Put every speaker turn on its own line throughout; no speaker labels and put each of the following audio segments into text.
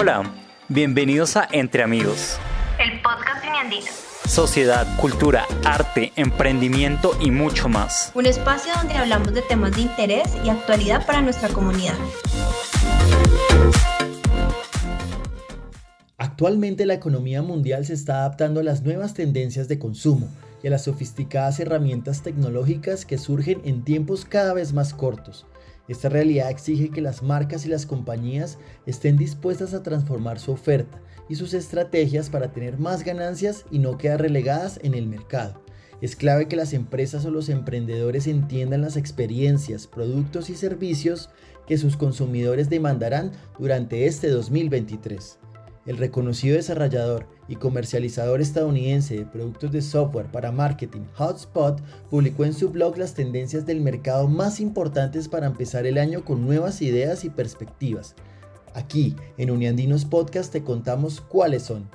Hola, bienvenidos a Entre Amigos.
El podcast Uniandino.
Sociedad, cultura, arte, emprendimiento y mucho más.
Un espacio donde hablamos de temas de interés y actualidad para nuestra comunidad.
Actualmente la economía mundial se está adaptando a las nuevas tendencias de consumo y a las sofisticadas herramientas tecnológicas que surgen en tiempos cada vez más cortos. Esta realidad exige que las marcas y las compañías estén dispuestas a transformar su oferta y sus estrategias para tener más ganancias y no quedar relegadas en el mercado. Es clave que las empresas o los emprendedores entiendan las experiencias, productos y servicios que sus consumidores demandarán durante este 2023 el reconocido desarrollador y comercializador estadounidense de productos de software para marketing Hotspot publicó en su blog las tendencias del mercado más importantes para empezar el año con nuevas ideas y perspectivas. Aquí, en Uniandinos Podcast, te contamos cuáles son.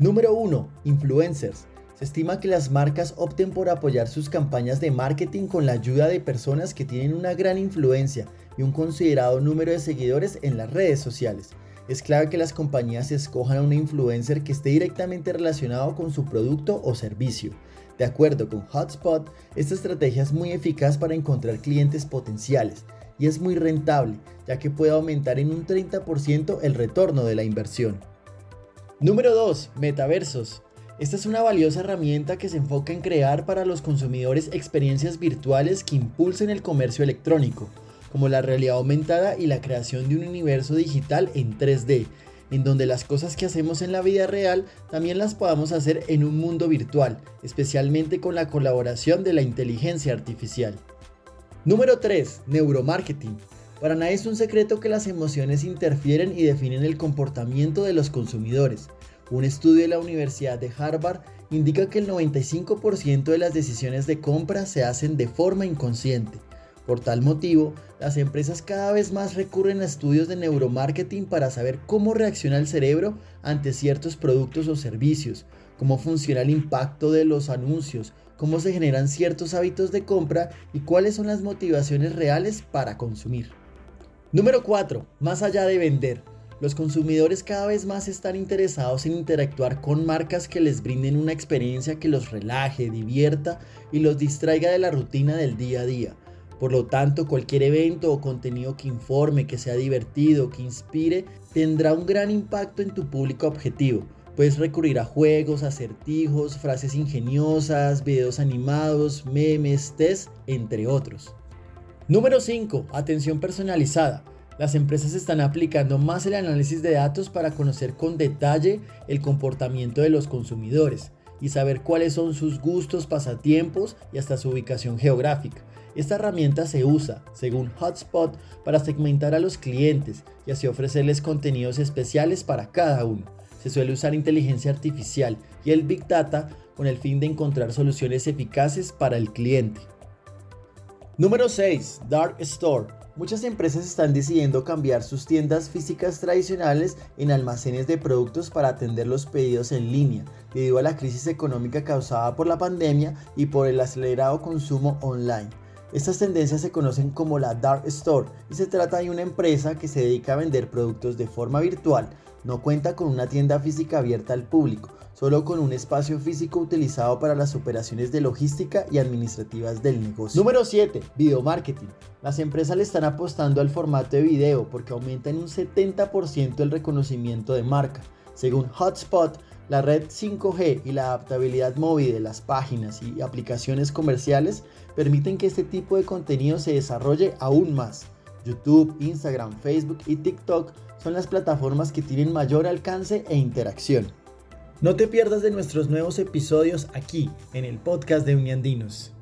Número 1. Influencers. Se estima que las marcas opten por apoyar sus campañas de marketing con la ayuda de personas que tienen una gran influencia y un considerado número de seguidores en las redes sociales es clave que las compañías escojan a un influencer que esté directamente relacionado con su producto o servicio. De acuerdo con Hotspot, esta estrategia es muy eficaz para encontrar clientes potenciales y es muy rentable, ya que puede aumentar en un 30% el retorno de la inversión. Número 2. Metaversos. Esta es una valiosa herramienta que se enfoca en crear para los consumidores experiencias virtuales que impulsen el comercio electrónico como la realidad aumentada y la creación de un universo digital en 3D, en donde las cosas que hacemos en la vida real también las podamos hacer en un mundo virtual, especialmente con la colaboración de la inteligencia artificial. Número 3. Neuromarketing. Para nadie es un secreto que las emociones interfieren y definen el comportamiento de los consumidores. Un estudio de la Universidad de Harvard indica que el 95% de las decisiones de compra se hacen de forma inconsciente. Por tal motivo, las empresas cada vez más recurren a estudios de neuromarketing para saber cómo reacciona el cerebro ante ciertos productos o servicios, cómo funciona el impacto de los anuncios, cómo se generan ciertos hábitos de compra y cuáles son las motivaciones reales para consumir. Número 4. Más allá de vender. Los consumidores cada vez más están interesados en interactuar con marcas que les brinden una experiencia que los relaje, divierta y los distraiga de la rutina del día a día. Por lo tanto, cualquier evento o contenido que informe, que sea divertido, que inspire, tendrá un gran impacto en tu público objetivo. Puedes recurrir a juegos, acertijos, frases ingeniosas, videos animados, memes, test, entre otros. Número 5. Atención personalizada. Las empresas están aplicando más el análisis de datos para conocer con detalle el comportamiento de los consumidores y saber cuáles son sus gustos, pasatiempos y hasta su ubicación geográfica. Esta herramienta se usa, según Hotspot, para segmentar a los clientes y así ofrecerles contenidos especiales para cada uno. Se suele usar inteligencia artificial y el Big Data con el fin de encontrar soluciones eficaces para el cliente. Número 6. Dark Store. Muchas empresas están decidiendo cambiar sus tiendas físicas tradicionales en almacenes de productos para atender los pedidos en línea, debido a la crisis económica causada por la pandemia y por el acelerado consumo online. Estas tendencias se conocen como la Dark Store y se trata de una empresa que se dedica a vender productos de forma virtual. No cuenta con una tienda física abierta al público, solo con un espacio físico utilizado para las operaciones de logística y administrativas del negocio. Número 7. Video marketing. Las empresas le están apostando al formato de video porque aumenta en un 70% el reconocimiento de marca. Según Hotspot, la red 5G y la adaptabilidad móvil de las páginas y aplicaciones comerciales permiten que este tipo de contenido se desarrolle aún más. YouTube, Instagram, Facebook y TikTok son las plataformas que tienen mayor alcance e interacción. No te pierdas de nuestros nuevos episodios aquí en el podcast de Uniandinos.